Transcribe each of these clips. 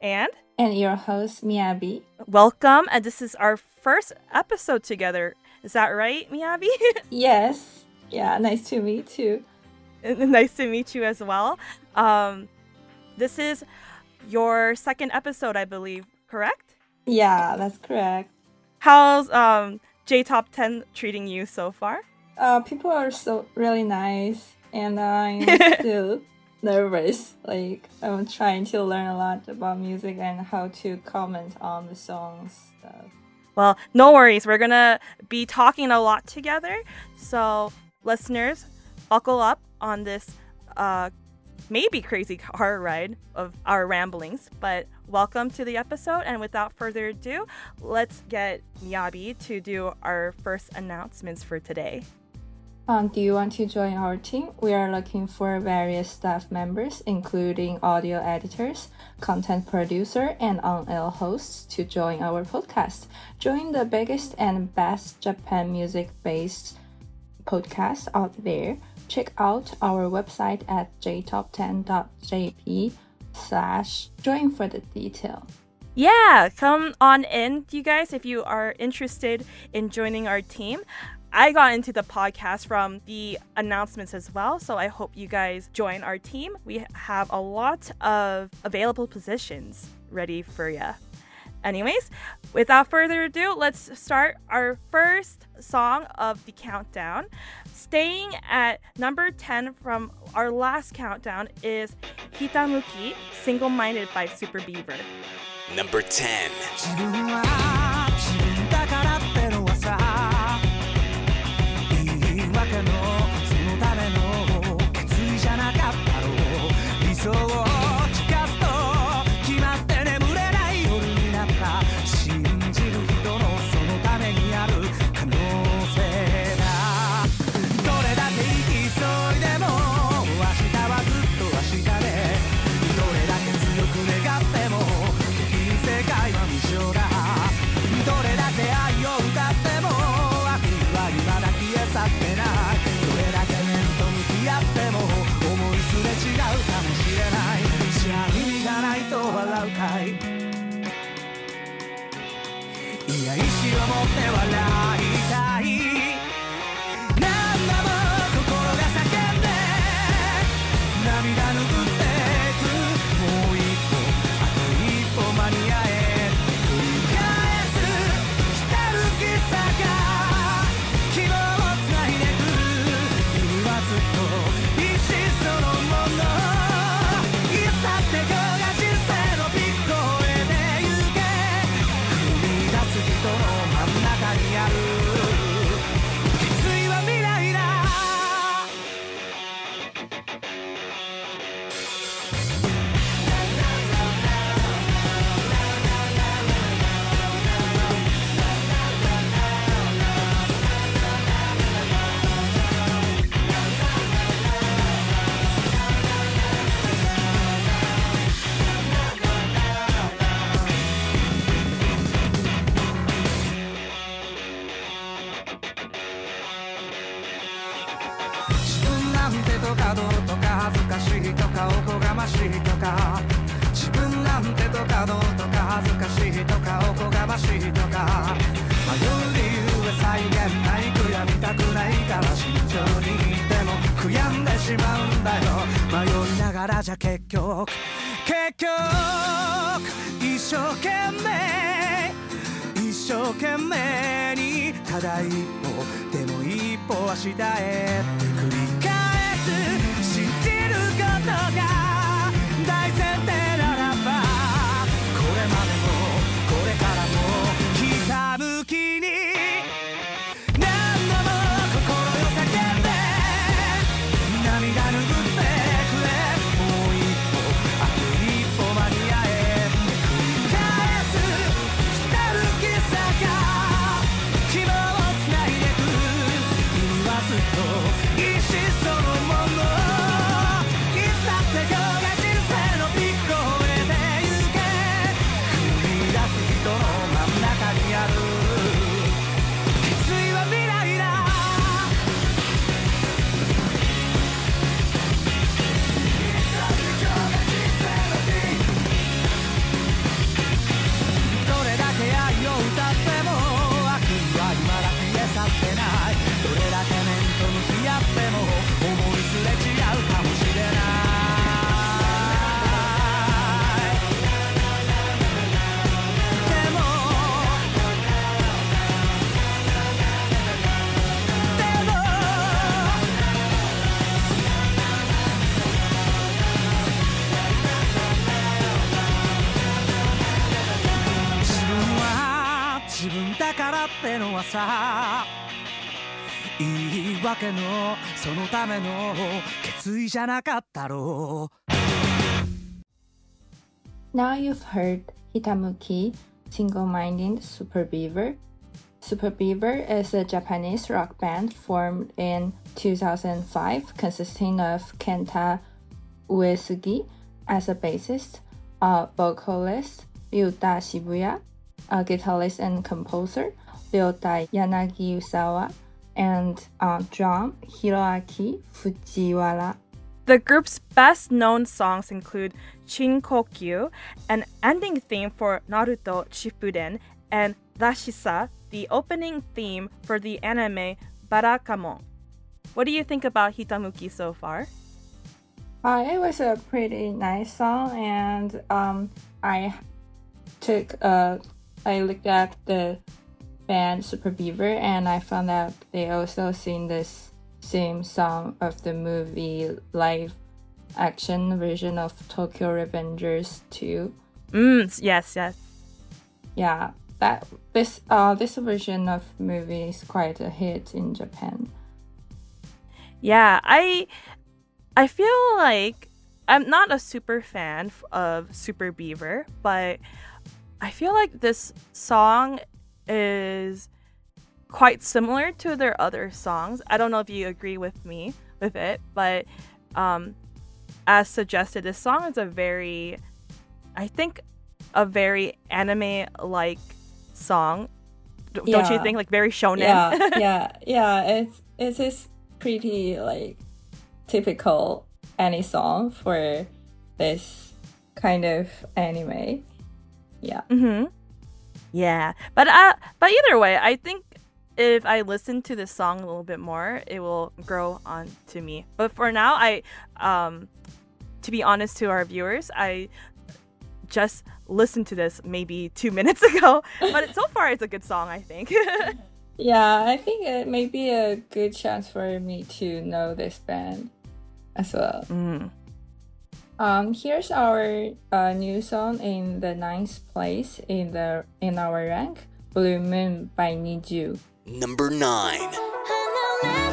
and and your host Miyabi. welcome. And this is our first episode together. Is that right, Miyabi? Yes. Yeah, nice to meet you. nice to meet you as well. Um, this is your second episode, I believe, correct? Yeah, that's correct. How's um, J Top 10 treating you so far? Uh, people are so really nice, and I'm still nervous. Like I'm trying to learn a lot about music and how to comment on the songs stuff. Well, no worries. We're gonna be talking a lot together. So, listeners, buckle up on this uh, maybe crazy car ride of our ramblings. But welcome to the episode. And without further ado, let's get Miyabi to do our first announcements for today. Um, do you want to join our team? We are looking for various staff members, including audio editors, content producer, and on-air hosts to join our podcast. Join the biggest and best Japan music-based podcast out there. Check out our website at jtop10.jp slash join for the detail. Yeah, come on in, you guys, if you are interested in joining our team. I got into the podcast from the announcements as well, so I hope you guys join our team. We have a lot of available positions ready for you. Anyways, without further ado, let's start our first song of the countdown. Staying at number 10 from our last countdown is Hitamuki, Single Minded by Super Beaver. Number 10. い訳のそのための決意じゃなかったろう理想を。言い訳のそのための決意じゃなかったろう Now you've heard Hitamuki, Single Minded Super Beaver. Super Beaver is a Japanese rock band formed in 2005 consisting of Kenta Uesugi as a bassist, a vocalist, Ryuta Shibuya, a guitarist and composer, Ryota Yanagisawa, and drum, Hiroaki Fujiwara. The group's best known songs include Shinkokyu, an ending theme for Naruto Shippuden, and Rashisa, the opening theme for the anime Barakamon. What do you think about Hitamuki so far? Uh, it was a pretty nice song, and um, I took a I looked at the band Super Beaver, and I found out they also sing this same song of the movie live action version of Tokyo Revengers 2. Mm, yes, yes. Yeah, that this uh this version of movie is quite a hit in Japan. Yeah, I I feel like I'm not a super fan of Super Beaver, but I feel like this song is quite similar to their other songs. I don't know if you agree with me with it, but um, as suggested, this song is a very, I think, a very anime-like song. D- Don't you think? Like very shonen. yeah yeah yeah it's it's is pretty like typical any song for this kind of anime yeah Mm-hmm. Yeah, but uh, but either way, I think if I listen to this song a little bit more, it will grow on to me. But for now, I, um, to be honest to our viewers, I just listened to this maybe two minutes ago. But so far, it's a good song, I think. yeah i think it may be a good chance for me to know this band as well mm. Um here's our uh, new song in the ninth place in the in our rank blue moon by NiziU Number 9.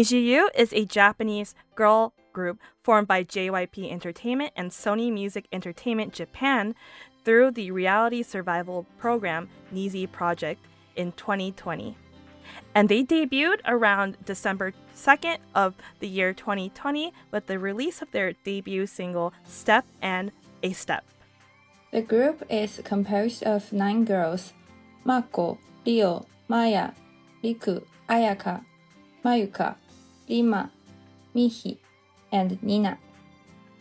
NiziU is a Japanese girl group formed by JYP Entertainment and Sony Music Entertainment Japan through the reality survival program Nizi Project in 2020. And they debuted around December 2nd of the year 2020 with the release of their debut single Step and A Step. The group is composed of nine girls Mako, Rio, Maya, Riku, Ayaka, Mayuka, Rima, Mihi, and Nina.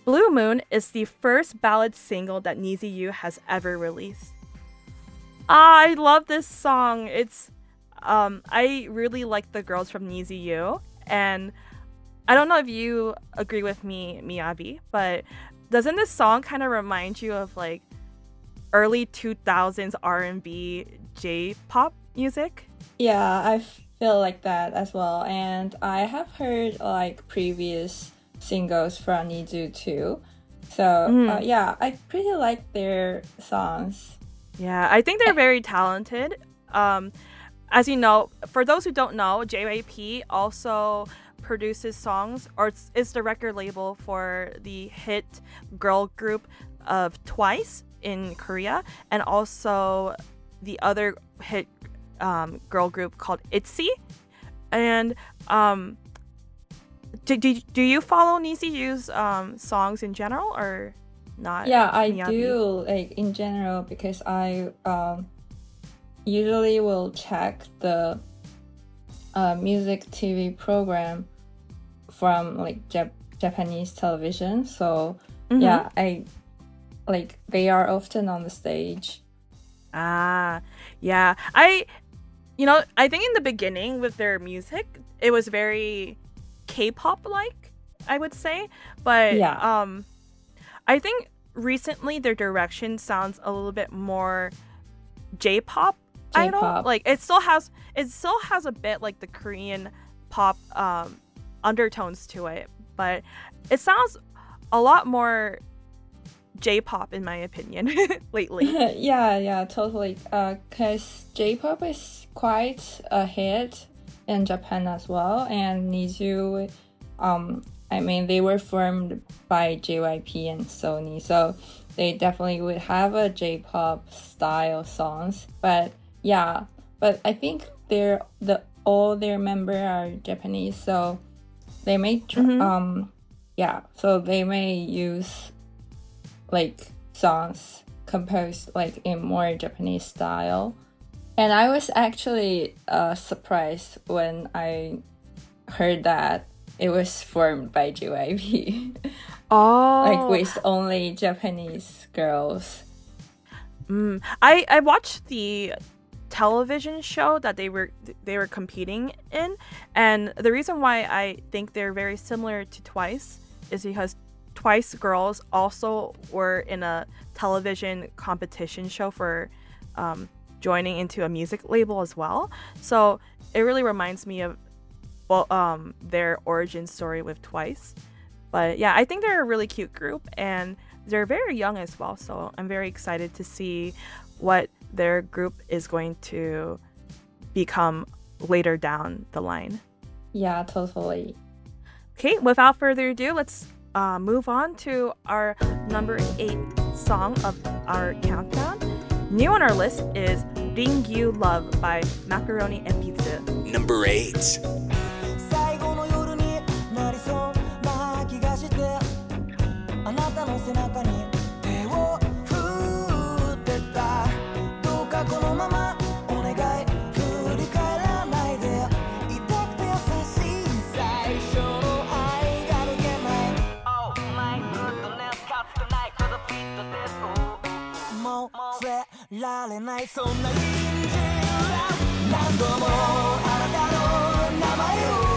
Blue Moon is the first ballad single that NiziU has ever released. Ah, I love this song. It's um I really like the girls from NiziU and I don't know if you agree with me, Miyabi, but doesn't this song kind of remind you of like early 2000s R&B J-pop music? Yeah, I feel like that as well. And I have heard like previous singles from NiziU too. So Mm. uh, yeah, I pretty like their songs. Yeah, I think they're very talented. Um, as you know, for those who don't know, JYP also produces songs or it's, is the record label for the hit girl group of Twice in Korea and also the other hit um, girl group called ITZY. And um, do, do, do you follow NiziU's um, songs in general or not? Yeah, I Miyabi? do like in general because I um usually will check the uh, music TV program from like Jap- Japanese television. So Mhm. yeah, I like they are often on the stage. Ah, yeah. I, you know, I think in the beginning with their music, it was very K-pop like, I would say. But Yeah. um, I think recently their direction sounds a little bit more J-pop. Idol. J-pop. Like it still has, it still has a bit like the Korean pop um undertones to it, but it sounds a lot more J-pop in my opinion lately. yeah, yeah, totally. Uh, cause J-pop is quite a hit in Japan as well, and NiziU, um, I mean, they were formed by JYP and Sony, so they definitely would have a J-pop style songs. But yeah, but I think they're the all their member are Japanese, so they may tr- Mhm. um, yeah, so they may use like songs composed like in more Japanese style. And I was actually uh, surprised when I heard that it was formed by JYP, Oh, like with only Japanese girls. Mm. I I watched the television show that they were they were competing in, and the reason why I think they're very similar to Twice is because Twice girls also were in a television competition show for um, joining into a music label as well. So it really reminds me of well um, their origin story with Twice. But yeah, I think they're a really cute group and they're very young as well. So I'm very excited to see what their group is going to become later down the line. Yeah, totally. Okay, without further ado, let's uh, move on to our number eight song of our countdown. New on our list is "Rinju Love by Macaroni Enpitsu. Number eight. あなたの背中にられないそんな隣人何度もあなたの名前を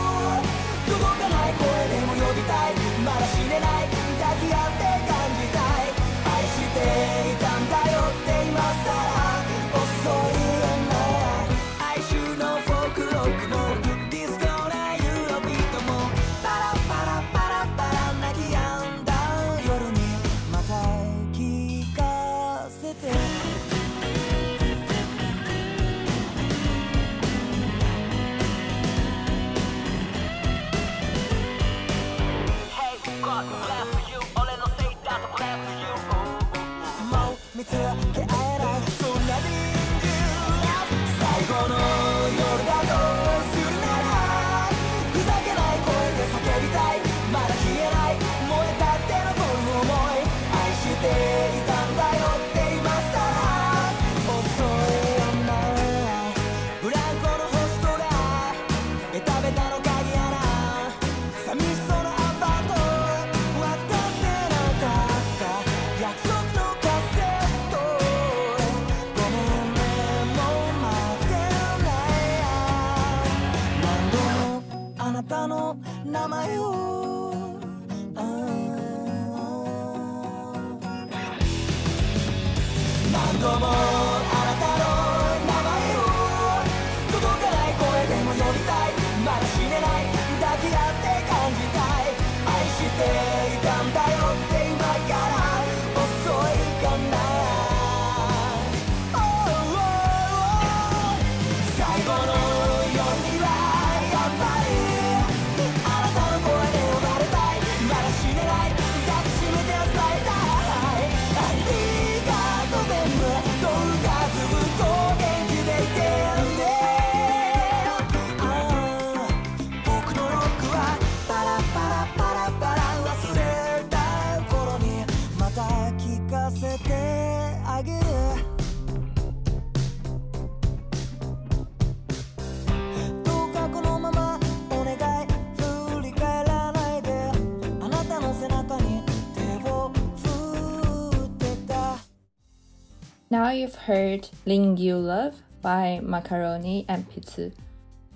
you've heard Rinju Love by Macaroni Enpitsu.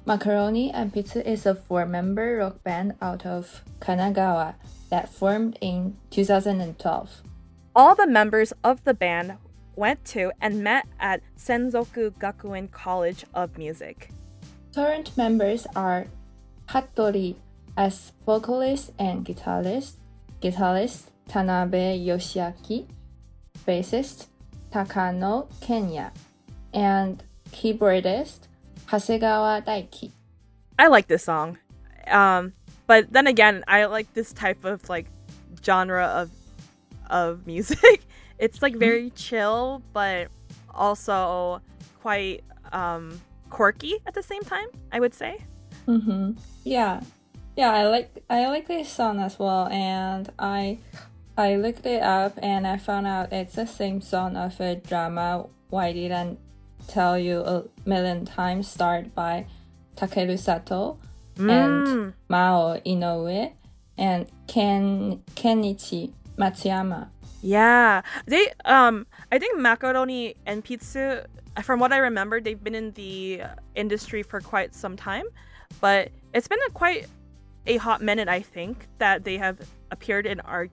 Macaroni Enpitsu is a four-member rock band out of Kanagawa that formed in 2012. All the members of the band went to and met at Senzoku Gakuen College of Music. Current members are Hattori as vocalist and guitarist, guitarist Tanabe Yoshiaki, bassist Takano Kenya, and keyboardist Hasegawa Daiki. I like this song. Um, but then again, I like this type of like genre of of music. It's like very chill, but also quite um quirky at the same time, I would say. Mm-hmm. Yeah, yeah. I like I like this song as well, and I I looked it up and I found out it's the same song of a drama. Why didn't tell you a million times? Starred by Takeru Sato and Mm. Mao Inoue and Ken Kenichi Matsuyama. Yeah, they um I think macaroni and pizza from what I remember they've been in the industry for quite some time, but it's been a quite a hot minute I think that they have appeared in our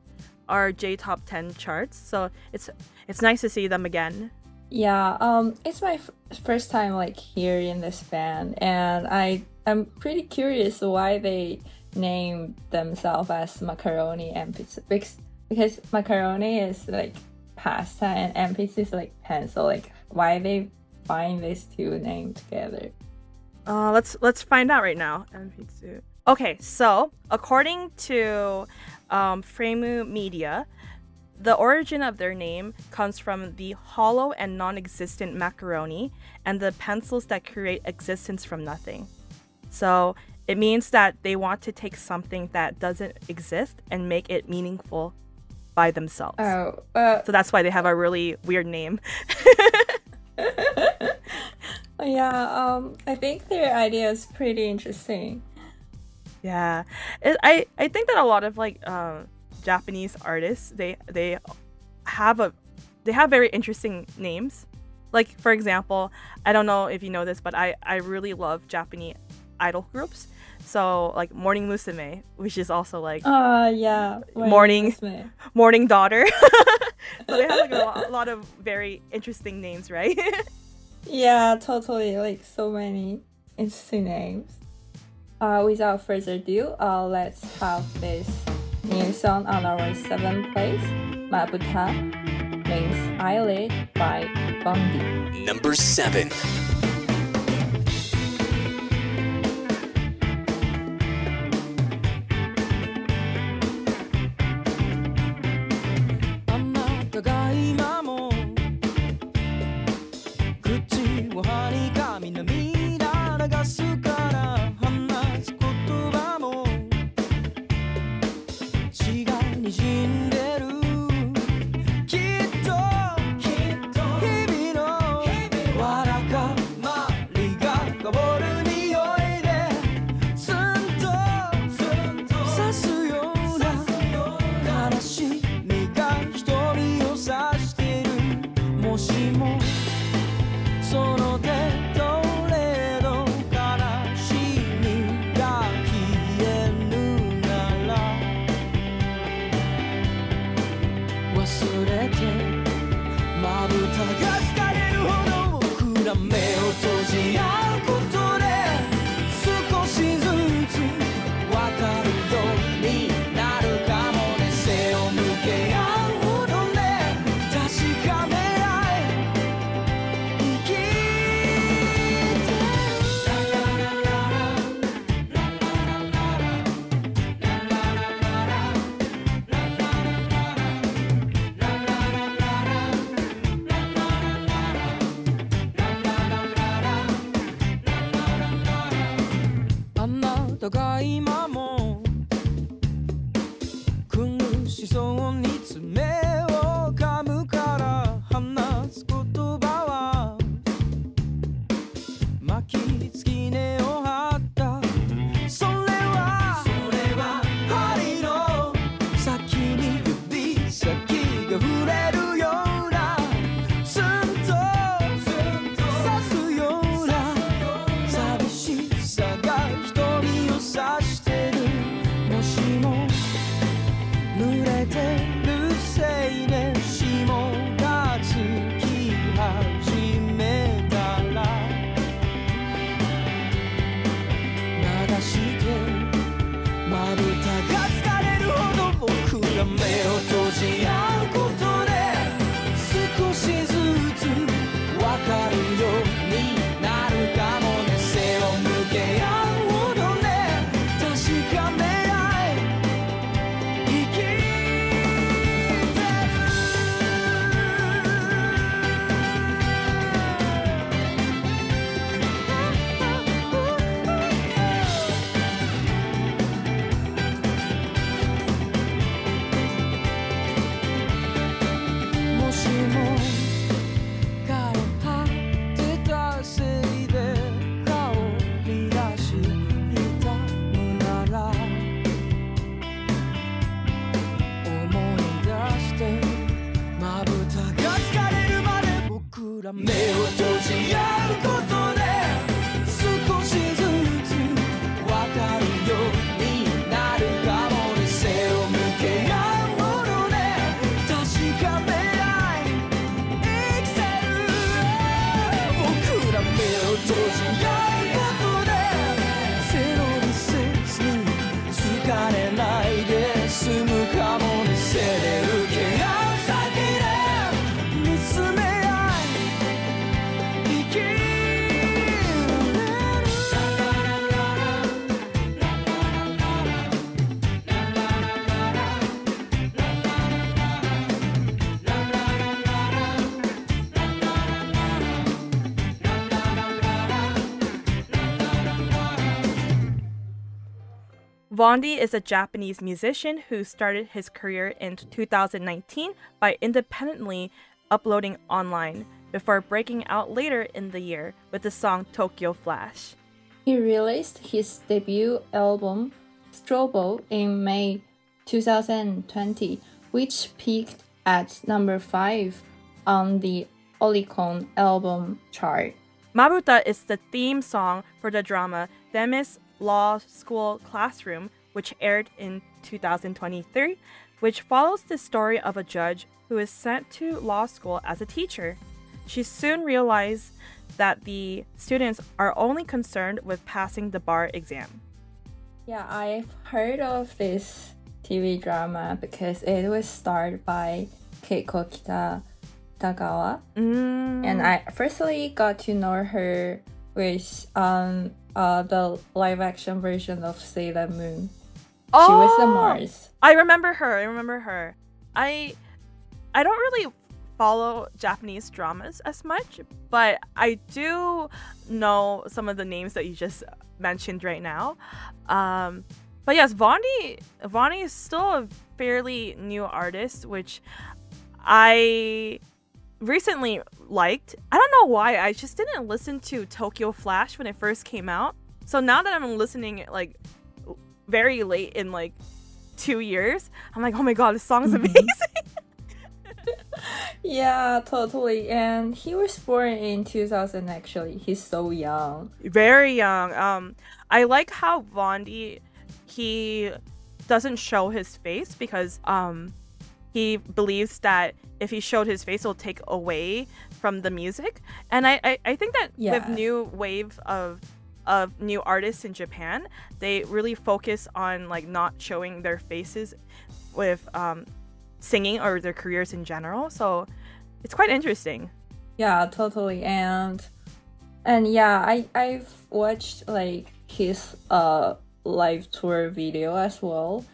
our J top 10 charts. So it's it's nice to see them again. Yeah, um, it's my f- first time like hearing this band, and I I'm pretty curious why they named themselves as Macaroni Enpitsu because because macaroni is like pasta and and pizza is like pencil. Like why they find these two names together? Uh, let's let's find out right now. MP2. Okay, so according to um, Fremu Media, the origin of their name comes from the hollow and non-existent macaroni and the pencils that create existence from nothing. So it means that they want to take something that doesn't exist and make it meaningful by themselves. Oh, uh, So that's why they have a really weird name. yeah. Um, I think their idea is pretty interesting. Yeah, it, I I think that a lot of like um, Japanese artists they they have a they have very interesting names. Like for example, I don't know if you know this, but I I really love Japanese idol groups. So like Morning Musume, which is also like Uh, yeah. Morning. Morning Daughter. so they have like a lot, a lot of very interesting names, right? Yeah, totally. Like so many interesting names. Uh, without further ado, uh, let's have this new song on our seventh place, Mabuta means eyelid by Vaundy. Number 7. 巻きつきね Maybe Vaundy is a Japanese musician who started his career in 2019 by independently uploading online before breaking out later in the year with the song Tokyo Flash. He released his debut album Strobo in May 2020, which peaked at number 5 on the Oricon album chart. Mabuta is the theme song for the drama Themis Law School Classroom, which aired in 2023, which follows the story of a judge who is sent to law school as a teacher. She soon realized that the students are only concerned with passing the bar exam. Yeah, I've heard of this TV drama because it was starred by Kiko Kita Mm. And I firstly got to know her with um, uh, the live action version of Sailor Moon. Oh, she was the oh, Mars. I remember her. I remember her. I I don't really follow Japanese dramas as much, but I do know some of the names that you just mentioned right now. Um, but yes, Vaundy Vaundy is still a fairly new artist, which I recently liked. I don't know why. I just didn't listen to Tokyo Flash when it first came out. So now that I'm listening like very late in like two years, I'm like, oh my god, this song's amazing. Yeah, totally. And he was born in 2000 actually. He's so young. very young. Um, I like how Vaundy he doesn't show his face because um he believes that if he showed his face, it'll take away from the music. And I I, I think that with new wave of of new artists in Japan, they really focus on like not showing their faces with um singing or their careers in general. So it's quite interesting. Yeah, totally. And and yeah, I I've watched like his uh live tour video as well.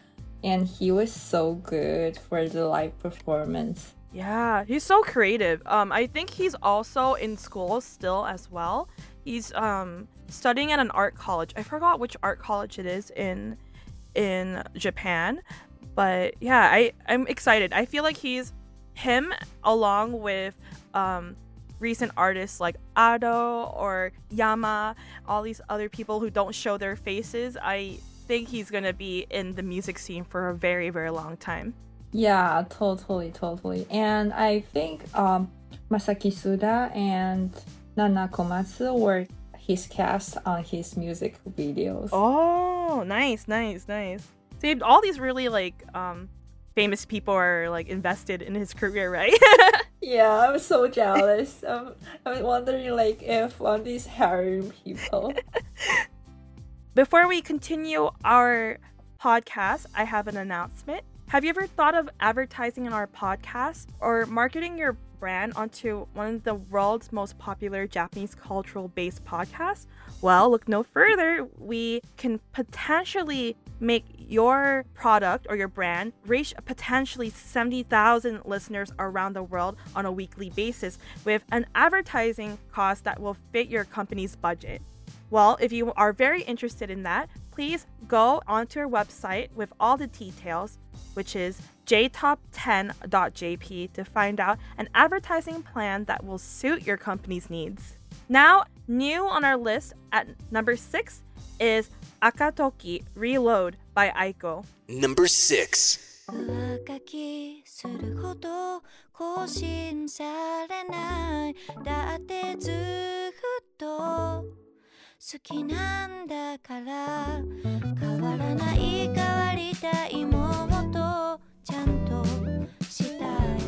And he was so good for the live performance. Yeah, he's so creative. Um, I think he's also in school still as well. He's um studying at an art college. I forgot which art college it is in in Japan, but yeah, I I'm excited. I feel like he's him along with um recent artists like Ado or Yama, all these other people who don't show their faces. I think he's gonna be in the music scene for a very very long time. Yeah, totally, totally. And I think um Masaki Suda and Nana Komatsu were his cast on his music videos. Oh, nice, nice, nice. See, all these really like um famous people are like invested in his career, right? Yeah, I'm so jealous. I'm, I'm wondering like if one of these hiring people. Before we continue our podcast, I have an announcement. Have you ever thought of advertising in our podcast or marketing your brand onto one of the world's most popular Japanese cultural based podcasts? Well, look no further. We can potentially make your product or your brand reach potentially 70,000 listeners around the world on a weekly basis with an advertising cost that will fit your company's budget. Well, if you are very interested in that, please go onto our website with all the details, which is jtop10.jp to find out an advertising plan that will suit your company's needs. Now, new on our list at number 6 is Akatoki Reload by Aiko. Number 6. 上書きするほど更新されないだってずっと 好きなんだから変わらない変わりたいもっとちゃんとしたい。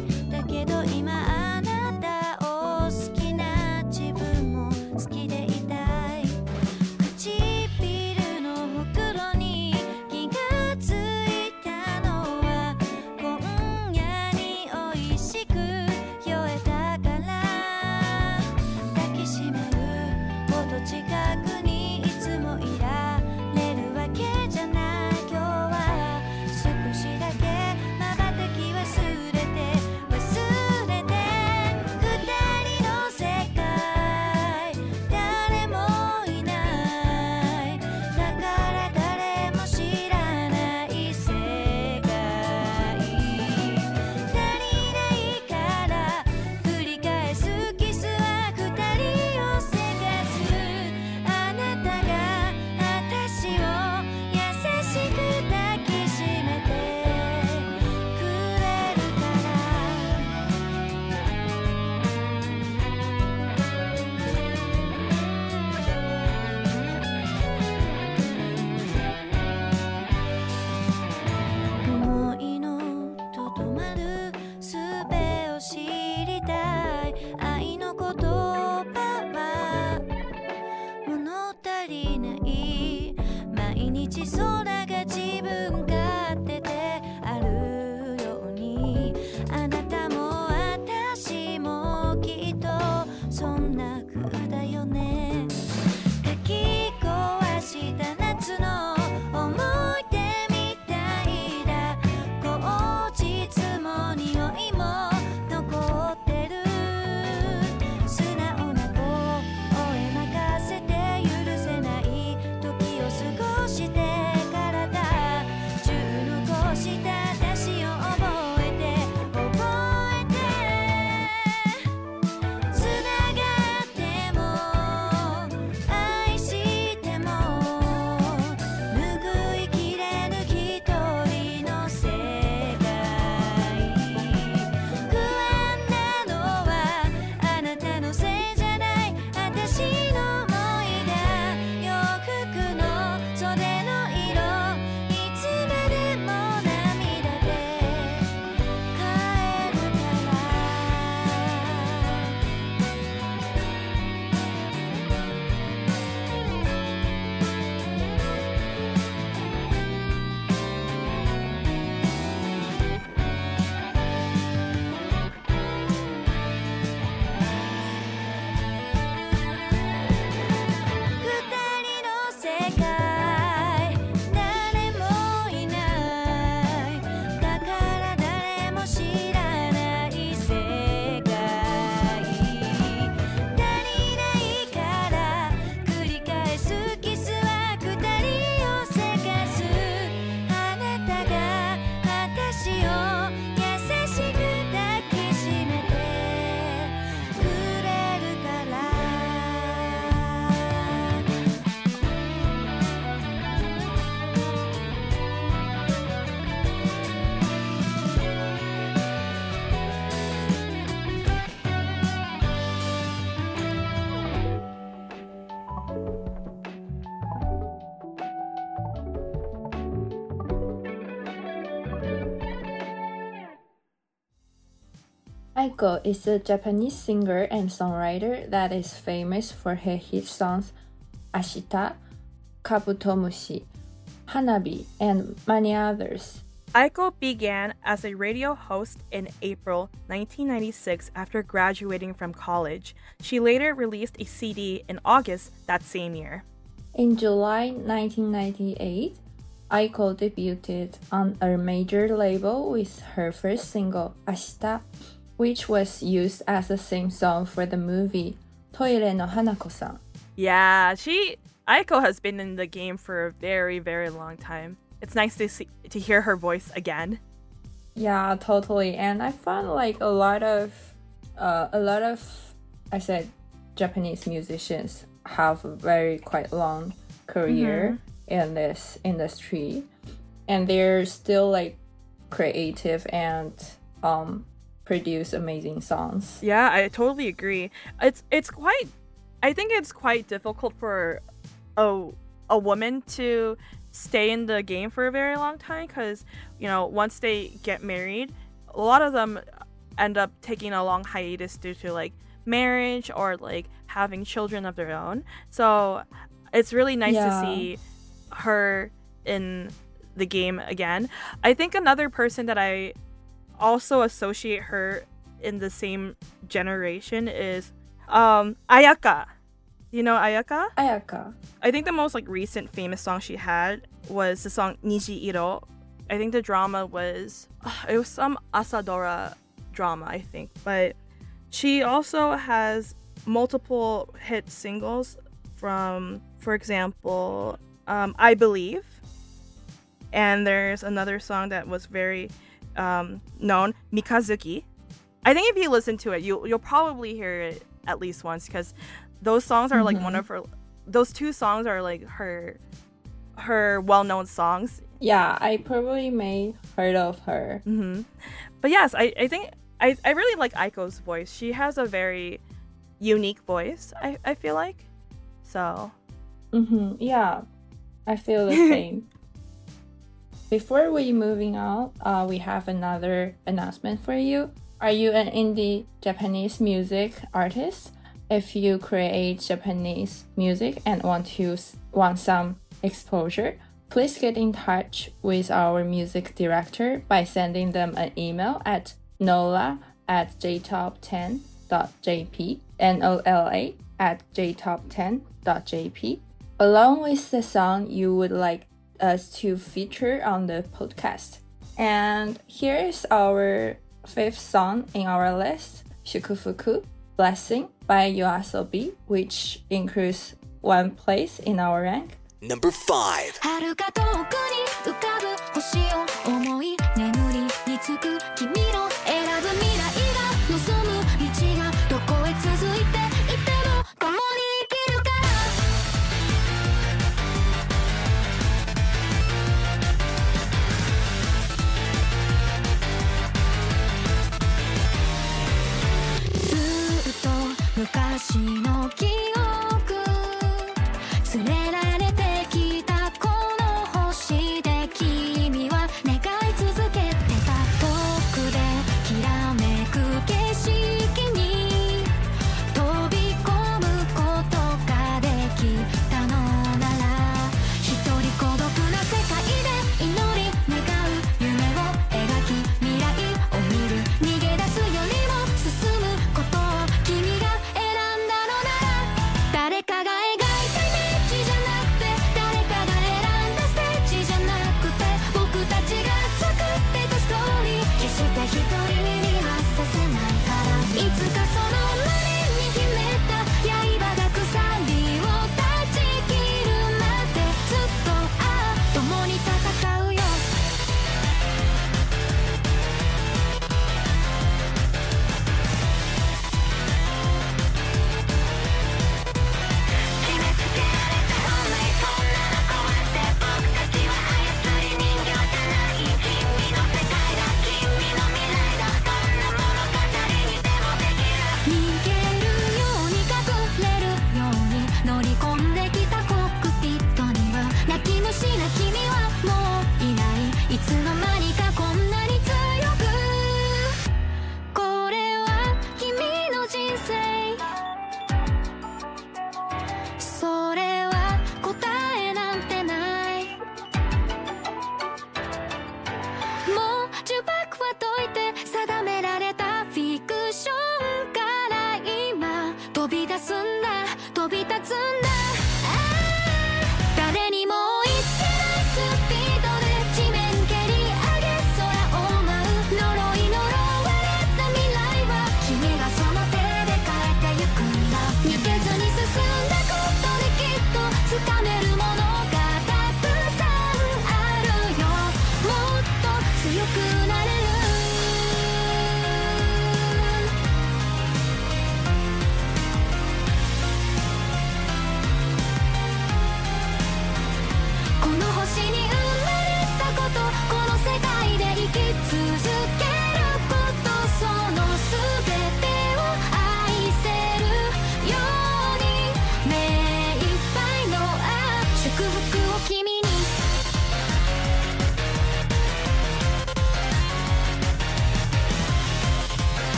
Aiko is a Japanese singer and songwriter that is famous for her hit songs Ashita, Kabutomushi, Hanabi, and many others. Aiko began as a radio host in April 1996 after graduating from college. She later released a CD in August that same year. In July 1998, Aiko debuted on a major label with her first single, Ashita, which was used as a theme song for the movie Toire no Hanako-san. Yeah, she Aiko has been in the game for a very, very long time. It's nice to see to hear her voice again. Yeah, totally. And I found like a lot of, uh, a lot of, I said, Japanese musicians have a very quite long career in this industry, and they're still like creative and um produce amazing songs. Yeah, I totally agree. It's it's quite I think it's quite difficult for a a woman to stay in the game for a very long time cuz you know, once they get married, a lot of them end up taking a long hiatus due to like marriage or like having children of their own. So it's really nice Yeah. to see her in the game again. I think another person that I also associate her in the same generation is um Ayaka. You know Ayaka? Ayaka. I think the most like recent famous song she had was the song Niji Iro. I think the drama was it was some Asadora drama, I think. But she also has multiple hit singles from for example, um, I Believe. And there's another song that was very um, known, Mikazuki. I think if you listen to it, you you'll probably hear it at least once because those songs are like one of her. Those two songs are like her her well-known songs. Yeah, I probably may heard of her. hmm But yes, I, I think I, I really like Aiko's voice. She has a very unique voice. I, I feel like so. Mm-hmm. Yeah, I feel the same. Before we moving on, uh, we have another announcement for you. Are you an indie Japanese music artist? If you create Japanese music and want to want some exposure, please get in touch with our music director by sending them an email at nola at jtop10.jp, N-O-L-A at jtop10.jp, along with the song you would like us to feature on the podcast. And here is our fifth song in our list, Shukufuku, Blessing by Yoasobi, which increased one place in our rank. Number 5. 遥か遠くに浮かぶ星を思い眠りにつく君の選ぶ未来 私の気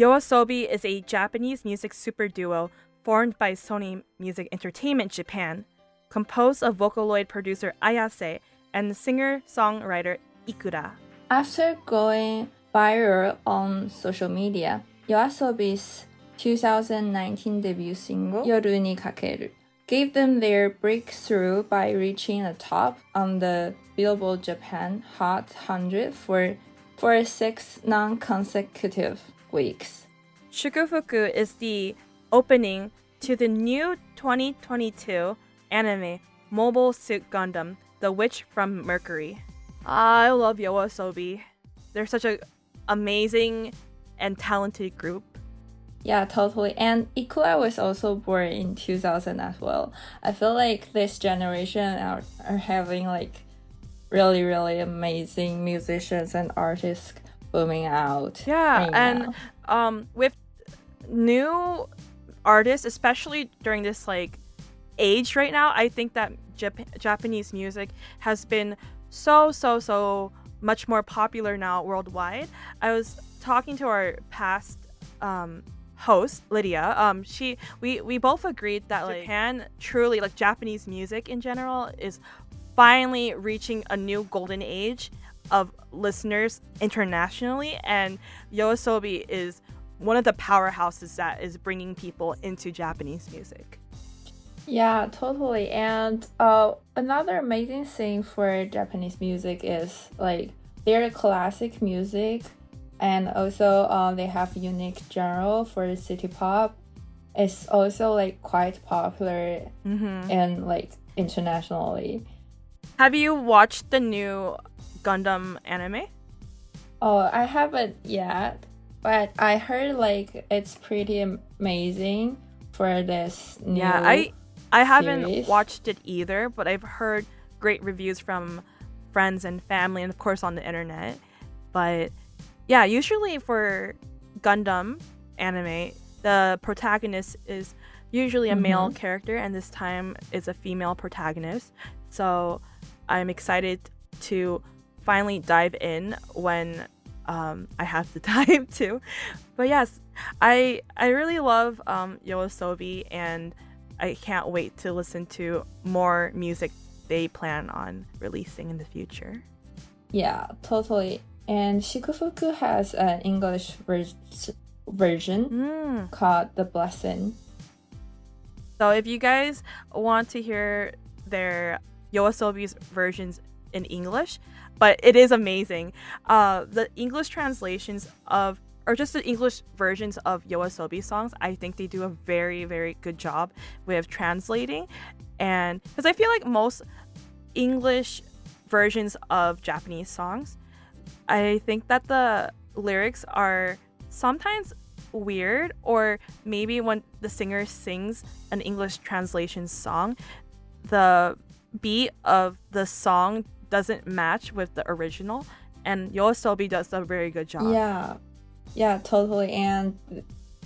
Yoasobi is a Japanese music super duo formed by Sony Music Entertainment Japan, composed of Vocaloid producer Ayase and singer-songwriter Ikura. After going viral on social media, Yoasobi's 2019 debut single Yoru ni Kakeru gave them their breakthrough by reaching the top on the Billboard Japan Hot 100 for, for six non-consecutive weeks. Shukufuku is the opening to the new 2022 anime Mobile Suit Gundam: The Witch from Mercury. I love Yoasobi. They're such an amazing and talented group. Yeah, totally. And Ikura was also born in 2000 as well. I feel like this generation are, are having like really, really amazing musicians and artists booming out. Yeah, right and um, with new artists, especially during this like age right now, I think that Jap- Japanese music has been so so so much more popular now worldwide. I was talking to our past um, host Lydia. Um, she we we both agreed that like, Japan truly like Japanese music in general is finally reaching a new golden age of listeners internationally, and Yoasobi is one of the powerhouses that is bringing people into Japanese music. Yeah, totally. And uh, another amazing thing for Japanese music is like their classic music, and also uh, they have unique genre for city pop. It's also like quite popular Mm-hmm. and like internationally. Have you watched the new Gundam anime? Oh, I haven't yet, but I heard like it's pretty amazing for this new. Yeah, I I haven't series. watched it either, but I've heard great reviews from friends and family, and of course on the internet. But yeah, usually for Gundam anime, the protagonist is usually a male mm-hmm. character, and this time is a female protagonist. So I'm excited to finally dive in when um, I have the time to. But yes, I I really love um, Yoasobi, and I can't wait to listen to more music they plan on releasing in the future. Yeah, totally. And Shukufuku has an English ver- version Mm. called The Blessing. So if you guys want to hear their Yoasobi's versions in English, but it is amazing. Uh, the English translations of or just the English versions of Yoasobi songs, I think they do a very, very good job with translating. And because I feel like most English versions of Japanese songs, I think that the lyrics are sometimes weird, or maybe when the singer sings an English translation song, the beat of the song doesn't match with the original. And Yoasobi does a very good job. Yeah, yeah, totally. And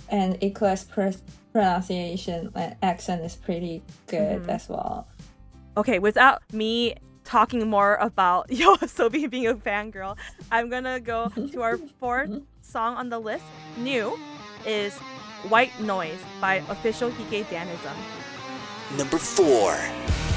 and Ikura's pr- pronunciation and accent is pretty good Mhm. as well. Okay, without me talking more about Yoasobi being a fangirl, I'm gonna go to our fourth song on the list. New is White Noise by Official Hige Dandism. Number four.「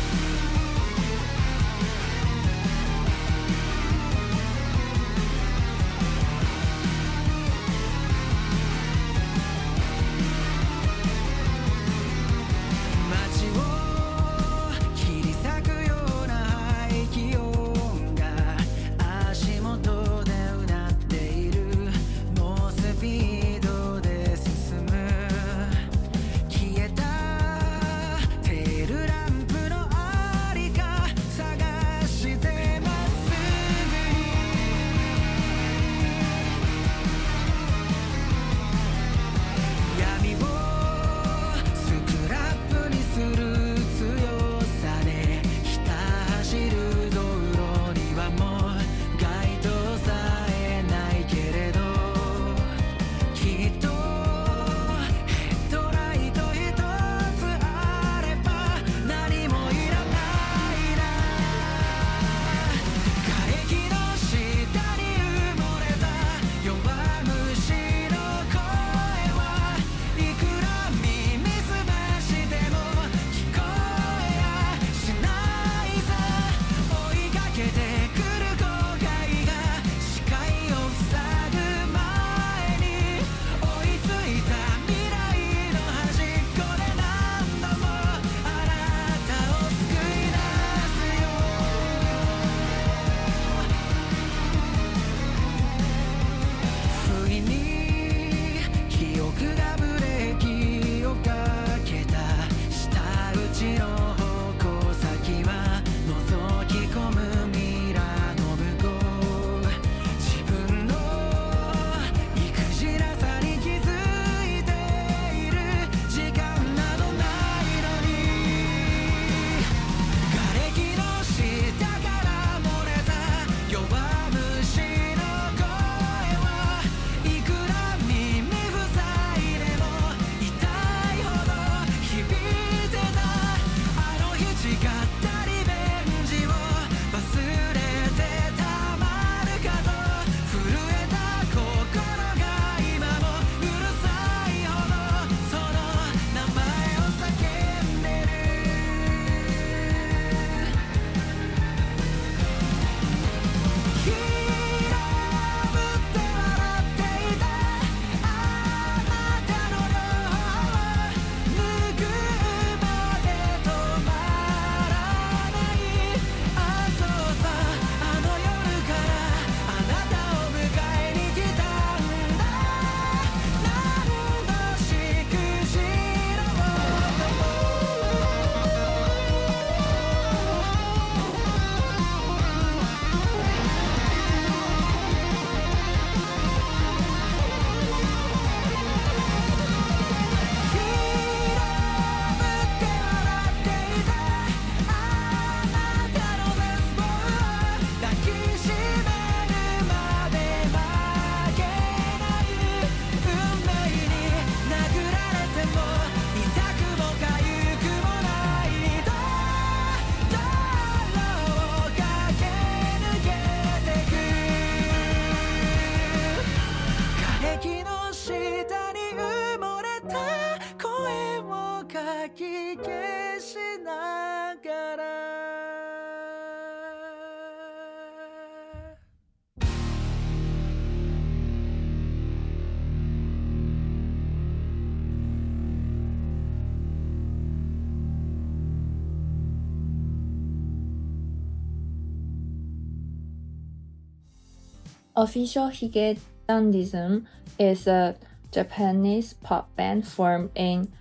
Official Hige Dandism is a Japanese pop band formed in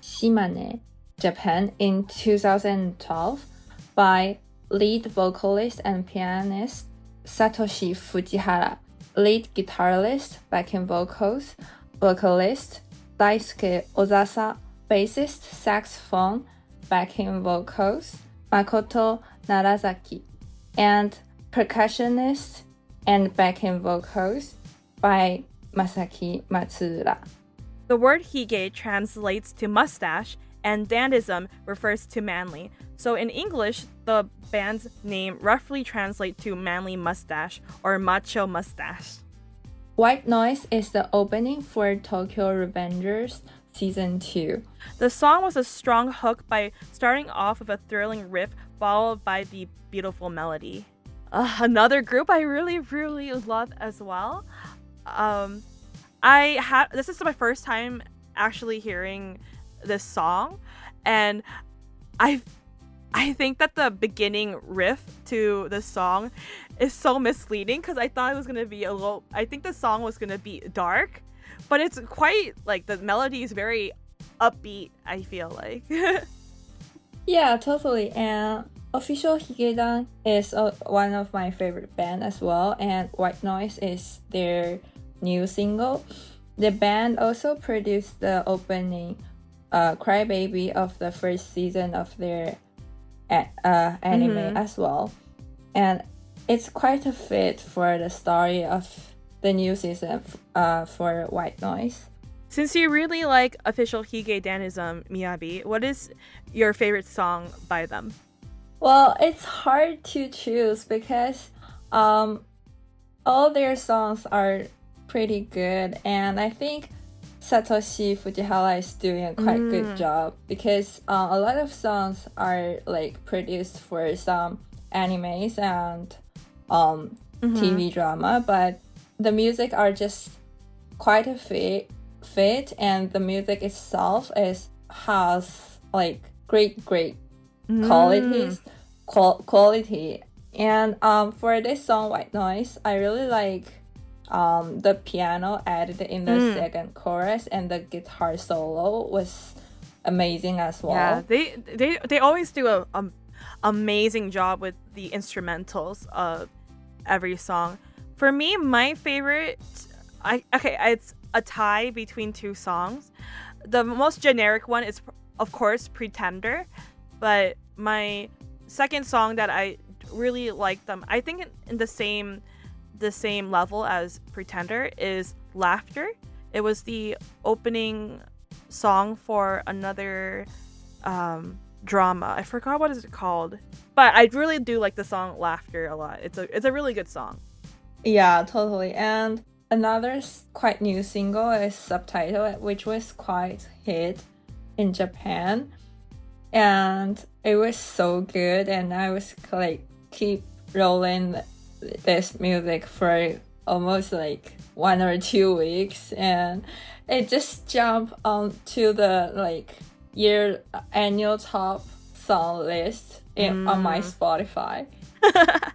Shimane, Japan in 2012 by lead vocalist and pianist Satoshi Fujihara, lead guitarist, backing vocals, vocalist Daisuke Ozasa, bassist, saxophone, backing vocals Makoto Narazaki, and percussionist and backing vocals by Masaki Matsuura. The word hige translates to mustache, and dandism refers to manly. So in English, the band's name roughly translates to manly mustache or macho mustache. White Noise is the opening for Tokyo Revengers Season 2. The song was a strong hook by starting off with a thrilling riff followed by the beautiful melody. Uh, another group I really, really love as well. Um, I had this is my first time actually hearing this song, and I I think that the beginning riff to the song is so misleading because I thought it was gonna be a little. I think the song was gonna be dark, but it's quite like the melody is very upbeat. I feel like. yeah, totally. And official Higedan is uh, one of my favorite band as well, and White Noise is their new single. The band also produced the opening uh, Crybaby of the first season of their uh, anime Mhm. as well. And it's quite a fit for the story of the new season uh, for White Noise. Since you really like official Hige Dandism Miyabi, what is your favorite song by them? Well, it's hard to choose because um, all their songs are pretty good, and I think Satoshi Fujihara is doing a quite Mm. good job because uh, a lot of songs are like produced for some animes and um, TV drama, but the music are just quite a fit, fit, and the music itself is has like great, great qualities qual- quality and um for this song white noise i really like um the piano added in the Mm. second chorus and the guitar solo was amazing as well Yeah, they they they always do a um, amazing job with the instrumentals of every song. For me, my favorite, I okay, it's a tie between two songs. The most generic one is of course Pretender, but my second song that I really like them, I think in, the same the same level as Pretender is Laughter. It was the opening song for another um, drama. I forgot what is it called, but I really do like the song "Laughter" a lot. It's a it's a really good song. yeah totally and another quite new single is subtitle which was quite hit in japan and it was so good and i was like keep rolling this music for almost like one or two weeks and it just jumped onto the like year annual top song list in, on my mm. spotify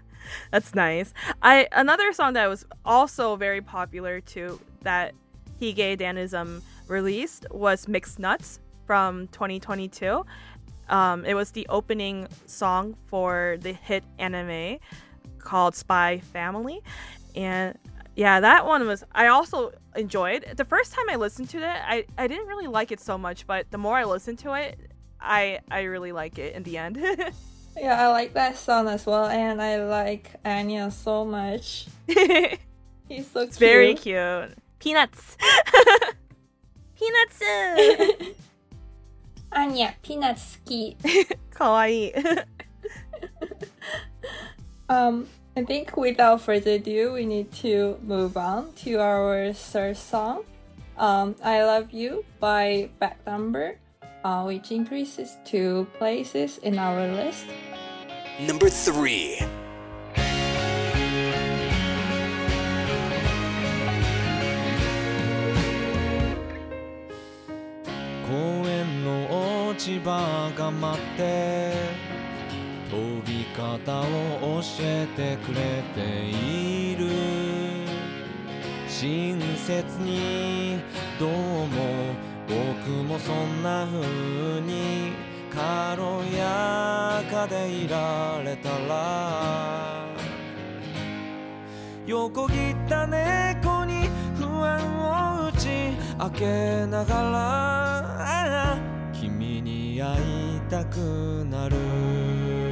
That's nice. I another song that was also very popular too that Hige Dandism released was Mixed Nuts from 2022. Um, it was the opening song for the hit anime called Spy Family, and yeah, that one was I also enjoyed. The first time I listened to it, I, I didn't really like it so much, but the more I listened to it, I I really like it in the end. yeah i like that song as well and i like anya so much he's so cute very cute. Peanuts. Peanuts. anya peanuts 好きかわいい。 Um, I think without further ado, we need to move on to our third song, um, "I Love You" by Back Number, uh, which increases two places in our list. Number three. の落ち葉が待って飛び方を教えてくれている。親切にどうも僕もそんな風に軽やかでいられたら横切った猫に不安を打ち明けながらいたくなる。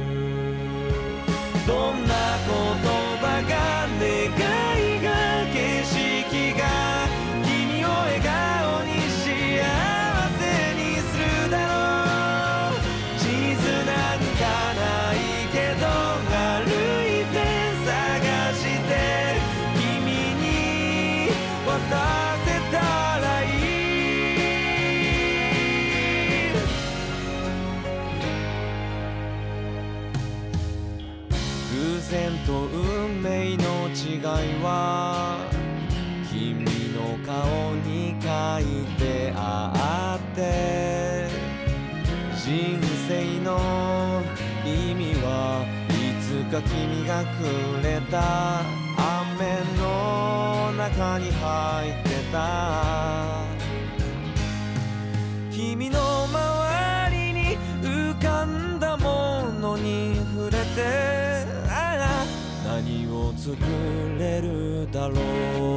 か君がくれた雨の中に入ってた君の周りに浮かんだものに触れてああ何を作れるだろう。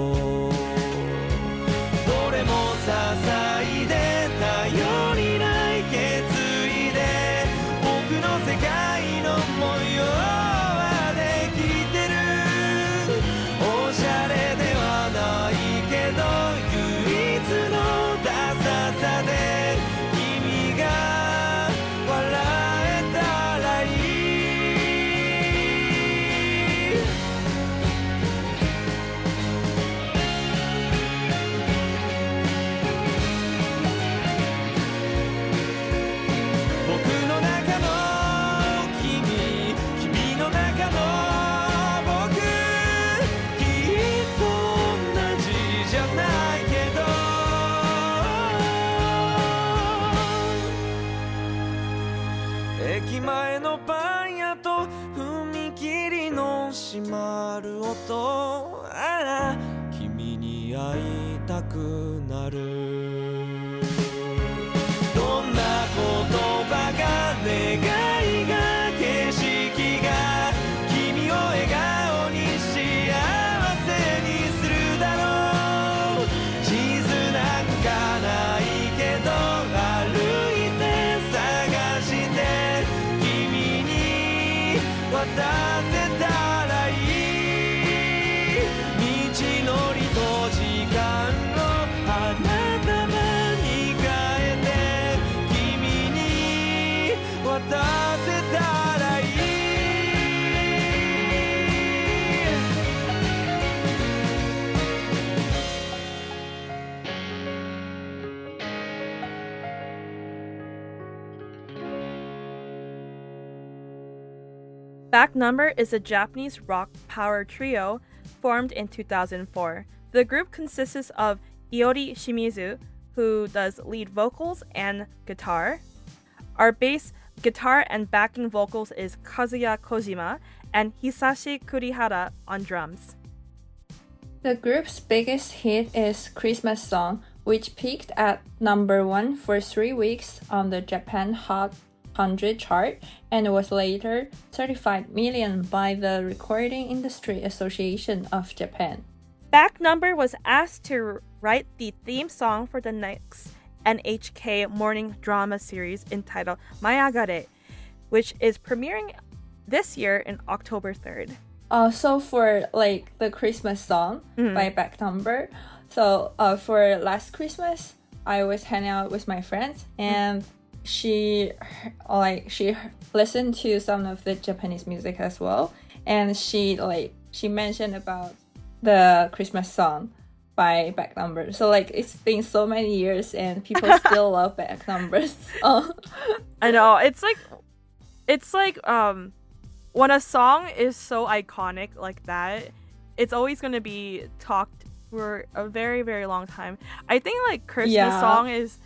Back Number is a Japanese rock power trio formed in 2004. The group consists of Iori Shimizu, who does lead vocals and guitar. Our bass, guitar, and backing vocals is Kazuya Kojima and Hisashi Kurihara on drums. The group's biggest hit is Christmas Song, which peaked at number one for three weeks on the Japan Hot 100 chart and was later certified million by the Recording Industry Association of Japan. Back Number was asked to write the theme song for the next NHK morning drama series entitled Maiagare, which is premiering this year in October 3rd. Uh, so for like the Christmas song by Back Number, so uh, for last Christmas, I was hanging out with my friends and she like she listened to some of the Japanese music as well, and she like she mentioned about the Christmas song by Back Number. So like it's been so many years and people still love Back Numbers. I know it's like it's like um when a song is so iconic like that, it's always gonna be talked for a very very long time. I think like Christmas Yeah. song is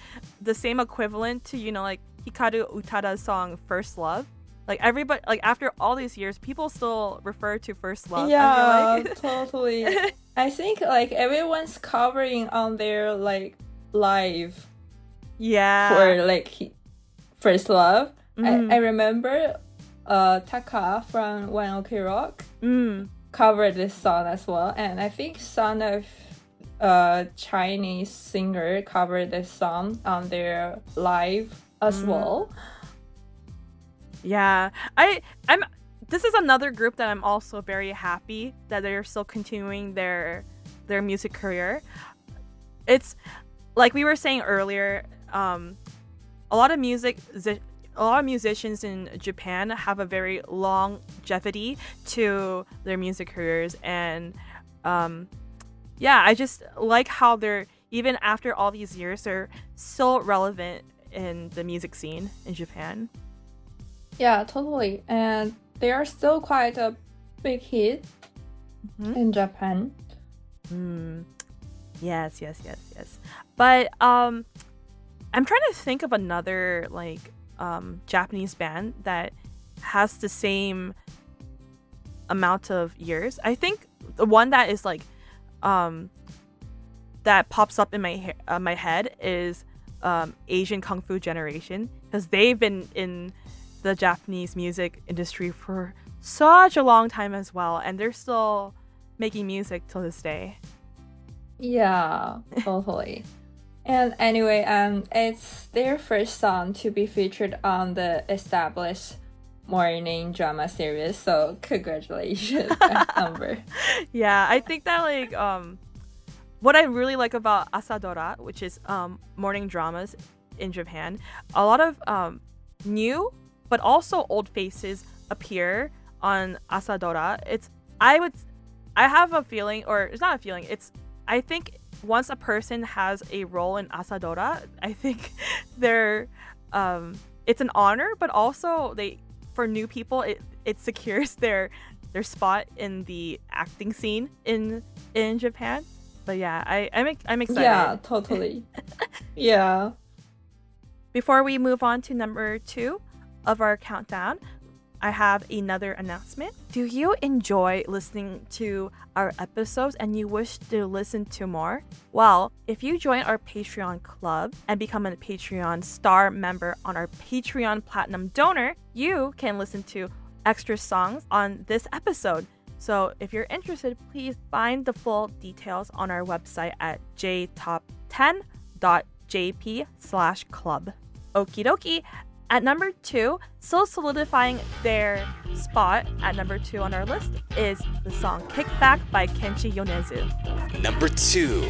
the same equivalent to you know like Hikaru Utada's song First Love. Like everybody like after all these years, people still refer to First Love. Yeah, like. totally. I think like everyone's covering on their like live Yeah. for like first love. Mhm. I, I remember uh Taka from One Ok Rock Mm. covered this song as well, and I think son of a Chinese singer covered this song on their live as Mm. well. Yeah, I I'm. This is another group that I'm also very happy that they're still continuing their their music career. It's like we were saying earlier. Um, a lot of music, a lot of musicians in Japan have a very longevity to their music careers, and um, yeah, I just like how they're even after all these years, they're still relevant in the music scene in Japan. Yeah, totally. And they are still quite a big hit Mhm. in Japan. Mm. Yes, yes, yes, yes. But um I'm trying to think of another like um Japanese band that has the same amount of years. I think the one that is like um that pops up in my ha- uh, my head is um Asian Kung Fu Generation because they've been in the Japanese music industry for such a long time as well and they're still making music till this day. Yeah, totally. and anyway, um, it's their first song to be featured on the established morning drama series. So congratulations, Amber. yeah, I think that like um what I really like about Asadora, which is um morning dramas in Japan, a lot of um new but also old faces appear on Asadora. It's I would I have a feeling or it's not a feeling, it's I think once a person has a role in Asadora, I think they're um it's an honor, but also they for new people it it secures their their spot in the acting scene in in Japan. But yeah, I I'm I'm excited. yeah, totally. yeah. Before we move on to number two of our countdown, I have another announcement. Do you enjoy listening to our episodes and you wish to listen to more? Well, if you join our Patreon club and become a Patreon star member on our Patreon Platinum donor, you can listen to extra songs on this episode. So if you're interested, please find the full details on our website at jtop10.jp slash club. Okie dokie. At number two, still solidifying their spot at number two on our list is the song Kickback by Kenshi Yonezu. Number two.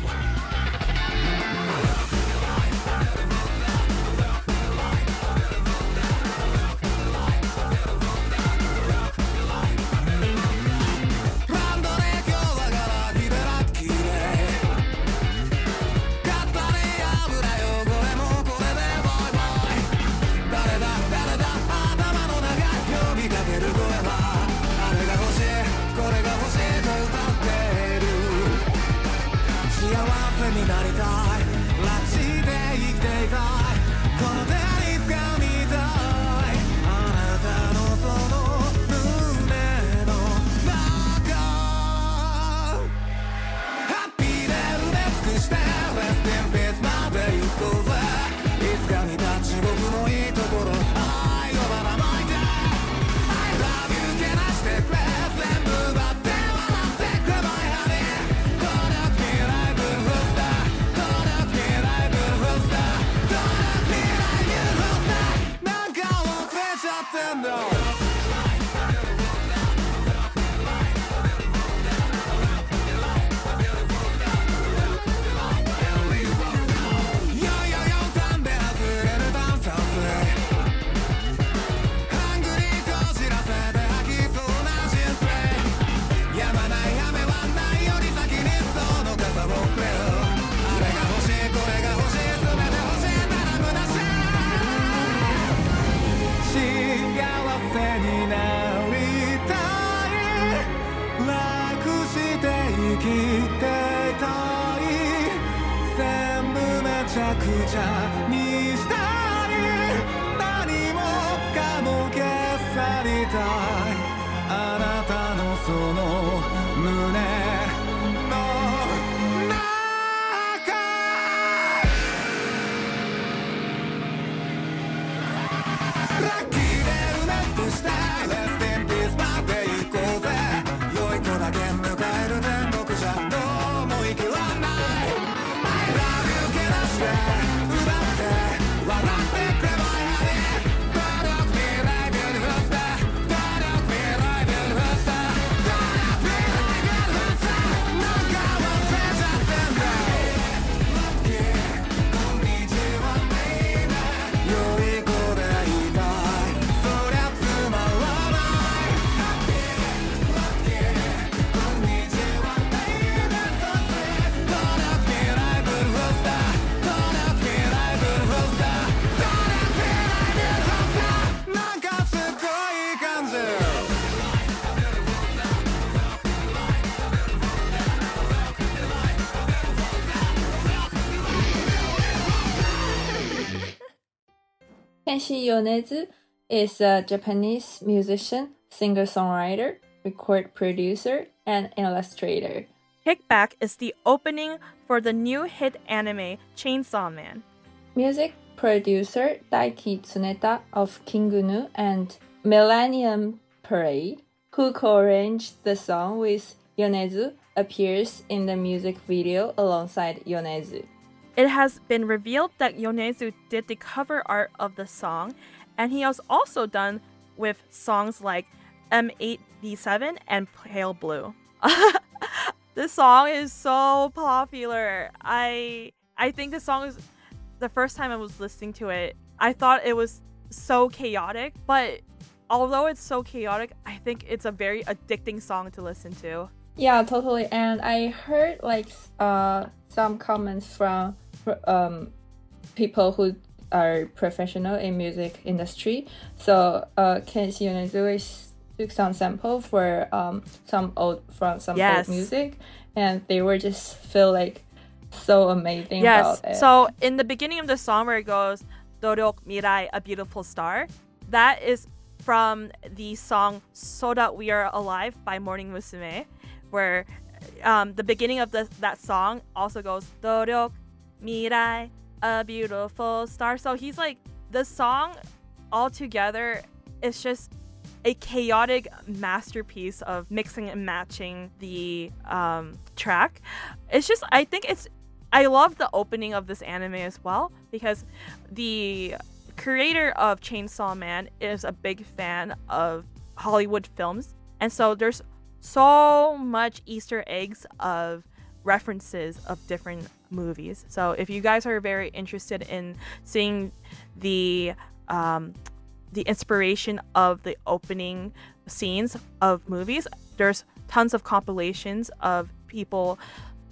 Kenshi Yonezu is a Japanese musician, singer-songwriter, record producer, and illustrator. Kickback is the opening for the new hit anime Chainsaw Man. Music producer Daiki Tsuneta of King Gnu and Millennium Parade, who co-arranged the song with Yonezu, appears in the music video alongside Yonezu. It has been revealed that Yonezu did the cover art of the song, and he has also done with songs like M87 and Pale Blue. this song is so popular. I I think the song is the first time I was listening to it, I thought it was so chaotic, but although it's so chaotic, I think it's a very addicting song to listen to. Yeah, totally. And I heard like uh some comments from um people who are professional in music industry. So uh Kenshi Yonezu is took some sample for um some old from some Yes. old music and they were just feel like so amazing Yes. about it. So in the beginning of the song where it goes "Dorok Mirai, a beautiful star," that is from the song "So That We Are Alive" by Morning Musume, where um, the beginning of the, that song also goes "Dorok Mirai, a beautiful star." So he's like the song altogether is just a chaotic masterpiece of mixing and matching the um, track. It's just I think it's I love the opening of this anime as well because the creator of Chainsaw Man is a big fan of Hollywood films. And so there's so much Easter eggs of references of different movies. So if you guys are very interested in seeing the um, the inspiration of the opening scenes of movies, there's tons of compilations of people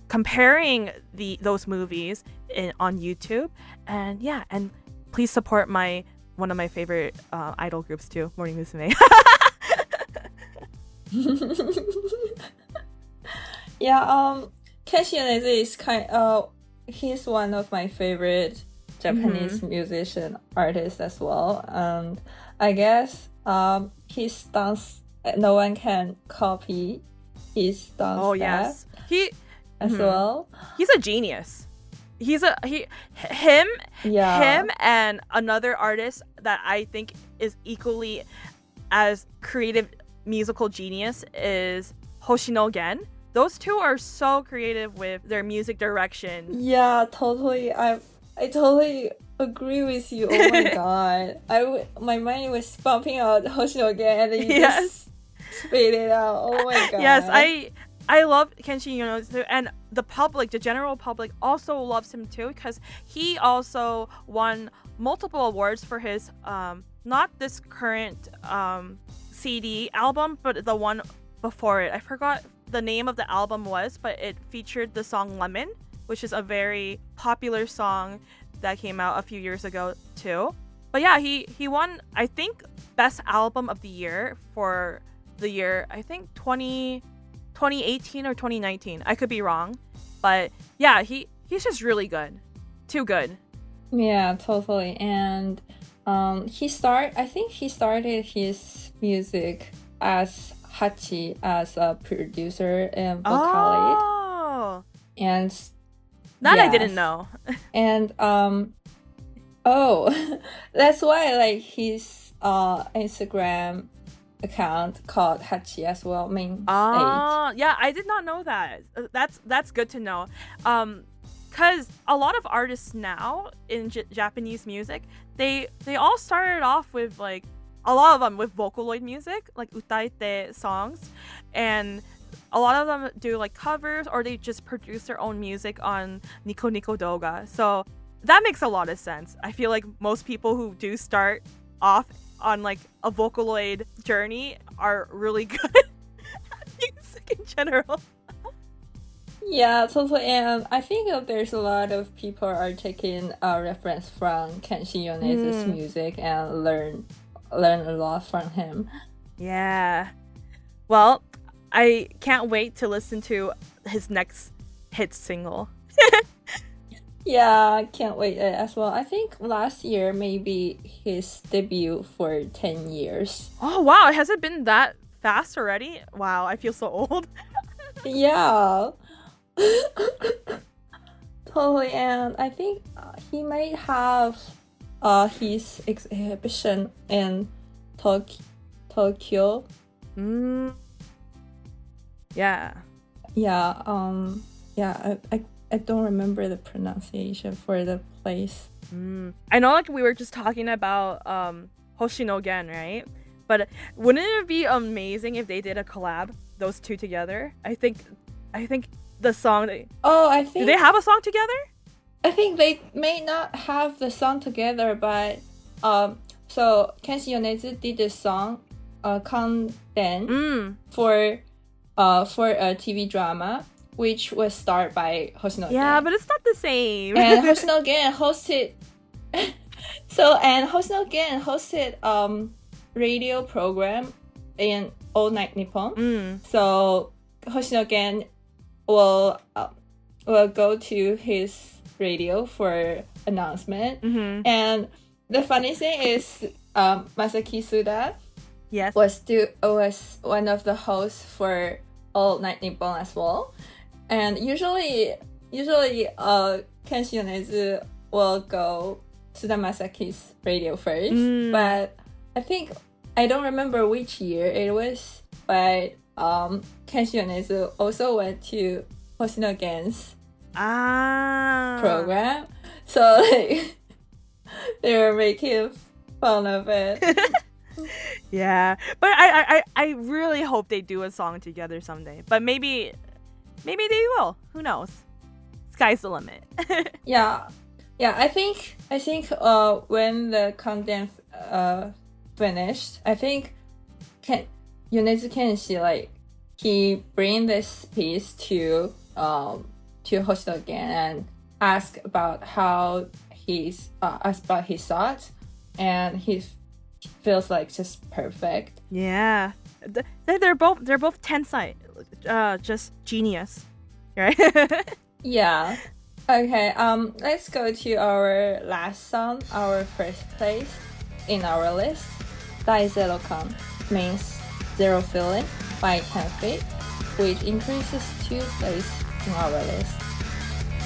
comparing the those movies in, on YouTube. And yeah, and please support my one of my favorite uh, idol groups too, Morning Musume. yeah, um Yonezu is kind uh he's one of my favorite Japanese musician artists as well. And I guess um his dance no one can copy his dance oh yes, he as Mhm. well. he's a genius. He's a he him Yeah. him and another artist that I think is equally as creative musical genius is Hoshino Gen. Those two are so creative with their music direction. Yeah, totally. I I totally agree with you. Oh my god. I w- my mind was bumping out Hoshino Gen and then you Yes. just spit it out. Oh my god. Yes, I I love Kenshi Yonezu, and the public, the general public, also loves him too because he also won multiple awards for his um not this current um CD album, but the one before it. I forgot the name of the album was, but it featured the song Lemon, which is a very popular song that came out a few years ago too. But yeah, he he won I think best album of the year for the year I think 20 2018 or 2019. I could be wrong. But yeah, he he's just really good. Too good. Yeah, totally. And um, he start. I think he started his music as Hachi as a producer and vocalist. Oh. And That I didn't know. and um, oh, that's why like his uh Instagram account called Hachi as well means eight. Ah, yeah, I did not know that. Uh, That's that's good to know. Um, cause a lot of artists now in J- Japanese music, they they all started off with like a lot of them with Vocaloid music, like utaite songs, and a lot of them do like covers or they just produce their own music on Nico Nico Doga. So that makes a lot of sense. I feel like most people who do start off on like a Vocaloid journey are really good at music in general. Yeah, totally. And I think there's a lot of people are taking a reference from Kenshi Yonezu's Mm. music and learn learn a lot from him. Yeah. Well, I can't wait to listen to his next hit single. Yeah, I can't wait uh, as well. I think last year maybe his debut for 10 years. Oh wow, has it been that fast already? Wow, I feel so old. Yeah. totally, and I think uh, he might have uh, his exhibition in Tok- Tokyo. Mm. Yeah. Yeah, um, yeah, I, I, I don't remember the pronunciation for the place. Mm. I know like we were just talking about um Hoshino Gen, right? But wouldn't it be amazing if they did a collab, those two together? I think I think the song they Oh, I think do they have a song together? I think they may not have the song together, but um, so Kenshi Yonezu did the song, uh, Kanden Mm. for, uh, for a TV drama, which was starred by Hoshino. Yeah, Gen. but it's not the same. and Hoshino Gen hosted. so and Hoshino Gen hosted um radio program in All Night Nippon. mm. So Hoshino Gen will uh, will go to his radio for announcement. hmm And the funny thing is, um, Masaki Suda Yes. was do was one of the hosts for All Night Nippon as well. And usually, usually, uh, Kenshi Yonezu will go to Suda Masaki's radio first. Mm. But I think I don't remember which year it was, but um, Kenshi Yonezu also went to Hoshino Gen's Ah. program. So like they were making fun of it. Yeah, but I, I I really hope they do a song together someday. But maybe maybe they will. Who knows? Sky's the limit. yeah. Yeah, I think I think uh when the content uh finished, I think Ken Yonezu Kenshi like he bring this piece to um to Hoshino Gen and ask about how he's uh, ask about his thoughts and he feels like just perfect. yeah, they- they're both they're both tensai, uh, just genius, right? Yeah. Okay, um let's go to our last song, our first place in our list. Dai Zero Kan means zero feeling by 10 feet, which increases two places in our list.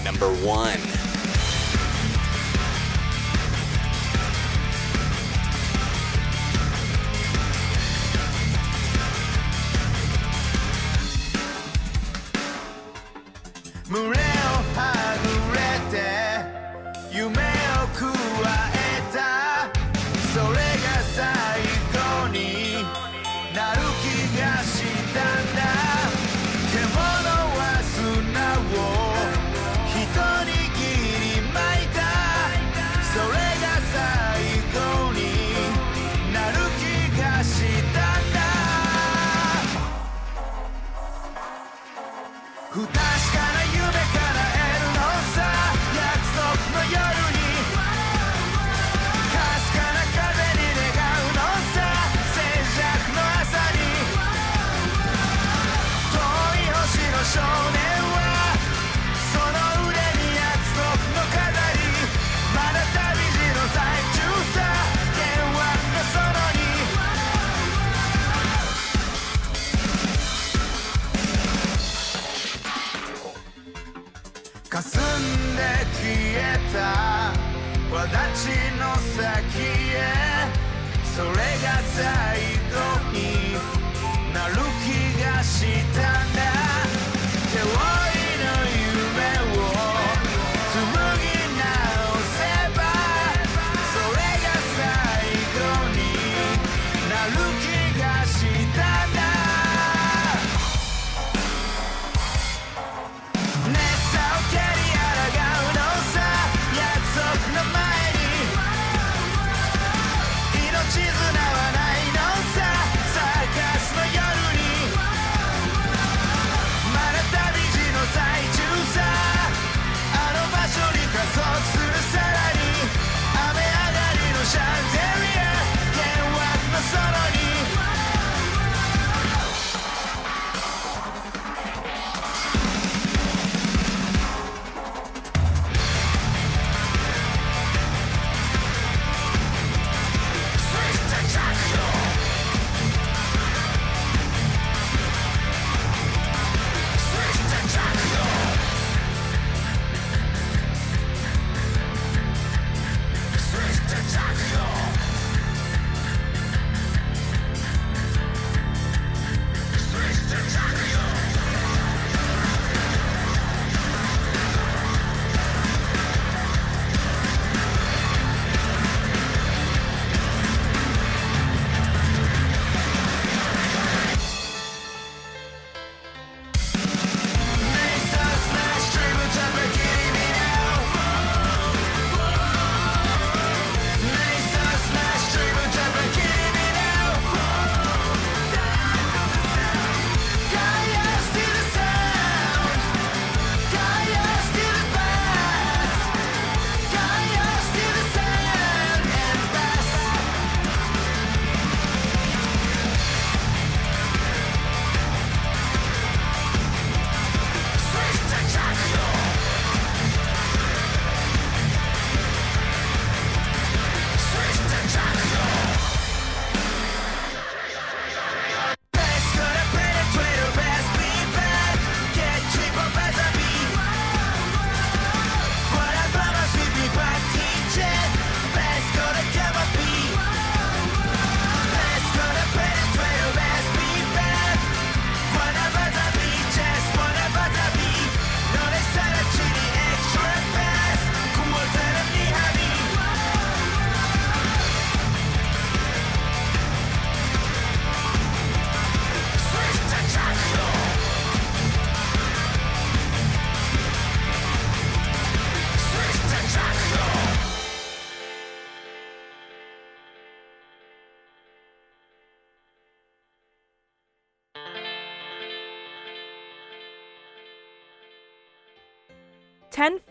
Number one. 胸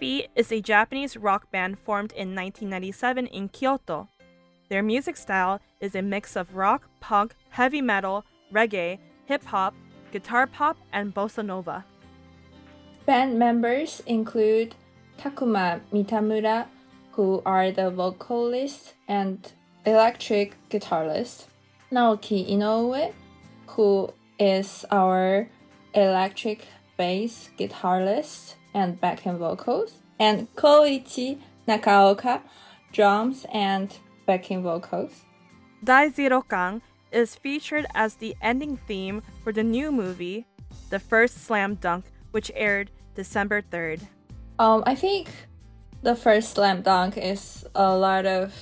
Feet is a Japanese rock band formed in 1997 in Kyoto. Their music style is a mix of rock, punk, heavy metal, reggae, hip hop, guitar pop, and bossa nova. Band members include Takuma Mitamura, who are the vocalist and electric guitarist, Naoki Inoue, who is our electric bass guitarist and backing vocals, and Koichi Nakaoka, drums and backing vocals. Dai Zero Kan is featured as the ending theme for the new movie, The First Slam Dunk, which aired December 3rd. Um, I think the first slam dunk is a lot of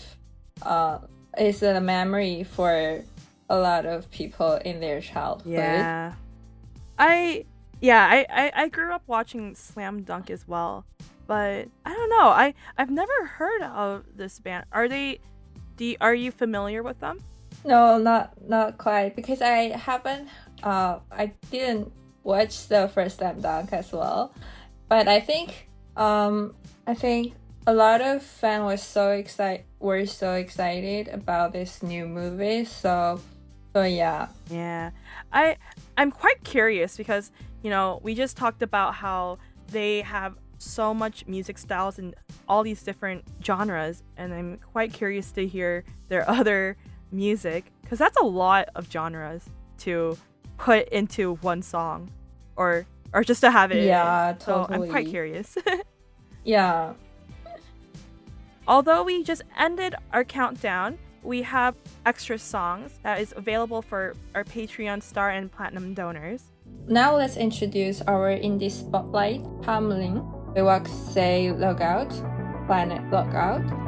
uh is a memory for a lot of people in their childhood. Yeah. I yeah, I, I, I grew up watching Slam Dunk as well. But I don't know. I, I've never heard of this band. Are they do you, are you familiar with them? No, not not quite because I haven't uh I didn't watch the first slam dunk as well. But I think um I think a lot of fans were so excited were so excited about this new movie. So so yeah. Yeah. I I'm quite curious because, you know, we just talked about how they have so much music styles and all these different genres and I'm quite curious to hear their other music cuz that's a lot of genres to put into one song or or just to have it. in. Yeah, So I'm quite curious. Yeah. Although we just ended our countdown, we have extra songs that is available for our Patreon star and platinum donors. Now let's introduce our indie spotlight, Hamlin, Say Logout, Planet Logout.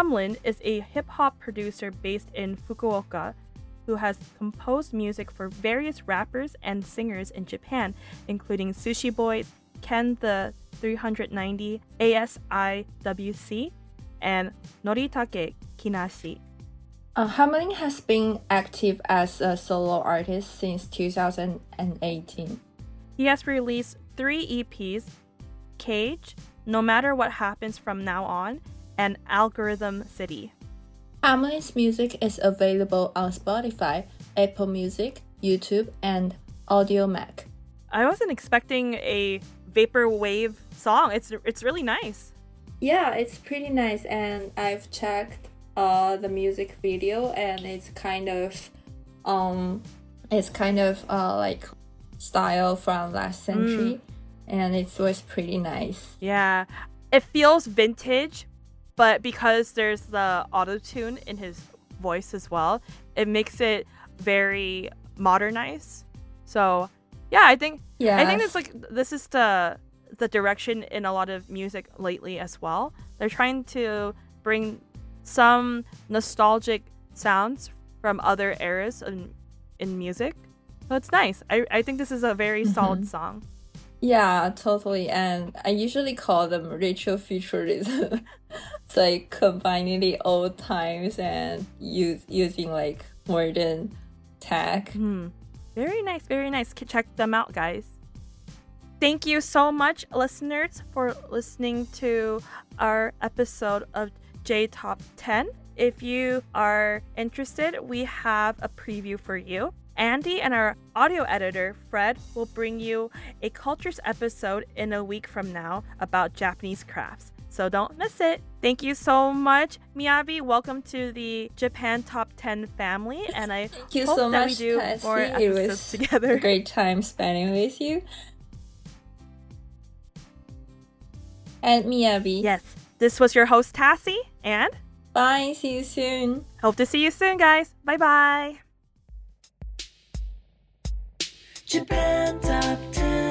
Hamlin is a hip hop producer based in Fukuoka who has composed music for various rappers and singers in Japan, including Sushi Boys, Ken the 390, ASIWC, and Noritake Kinashi. Uh, Hamlin has been active as a solo artist since 2018. He has released three EPs Cage, No Matter What Happens From Now On, and Algorithm City. Hamlin's music is available on Spotify, Apple Music, YouTube, and Audiomack. I wasn't expecting a vaporwave song. It's it's really nice. Yeah, it's pretty nice, and I've checked uh, the music video, and it's kind of, um, it's kind of uh, like style from last century, and it was pretty nice. Yeah. It feels vintage, but because there's the auto tune in his voice as well, it makes it very modernized. So, yeah, I think Yeah, I think it's like this is the the direction in a lot of music lately as well. They're trying to bring some nostalgic sounds from other eras in, in music. So it's nice. I, I think this is a very solid mm-hmm. song. Yeah, totally. And I usually call them retro futurism. it's like combining the old times and use using like modern tech. Hmm. Very nice, very nice. Check them out, guys. Thank you so much, listeners, for listening to our episode of J Top 10. If you are interested, we have a preview for you. Andy and our audio editor, Fred, will bring you a cultures episode in a week from now about Japanese crafts. So don't miss it. Thank you so much, Miyabi. Welcome to the Japan Top 10 family. And I Thank you hope so that much, we do Tessie. more It episodes was together. a great time spending with you. And Miyabi. Yes, this was your host, Tassie, and Bye. See you soon. hope to see you soon, guys. Bye bye. Japan Top 10.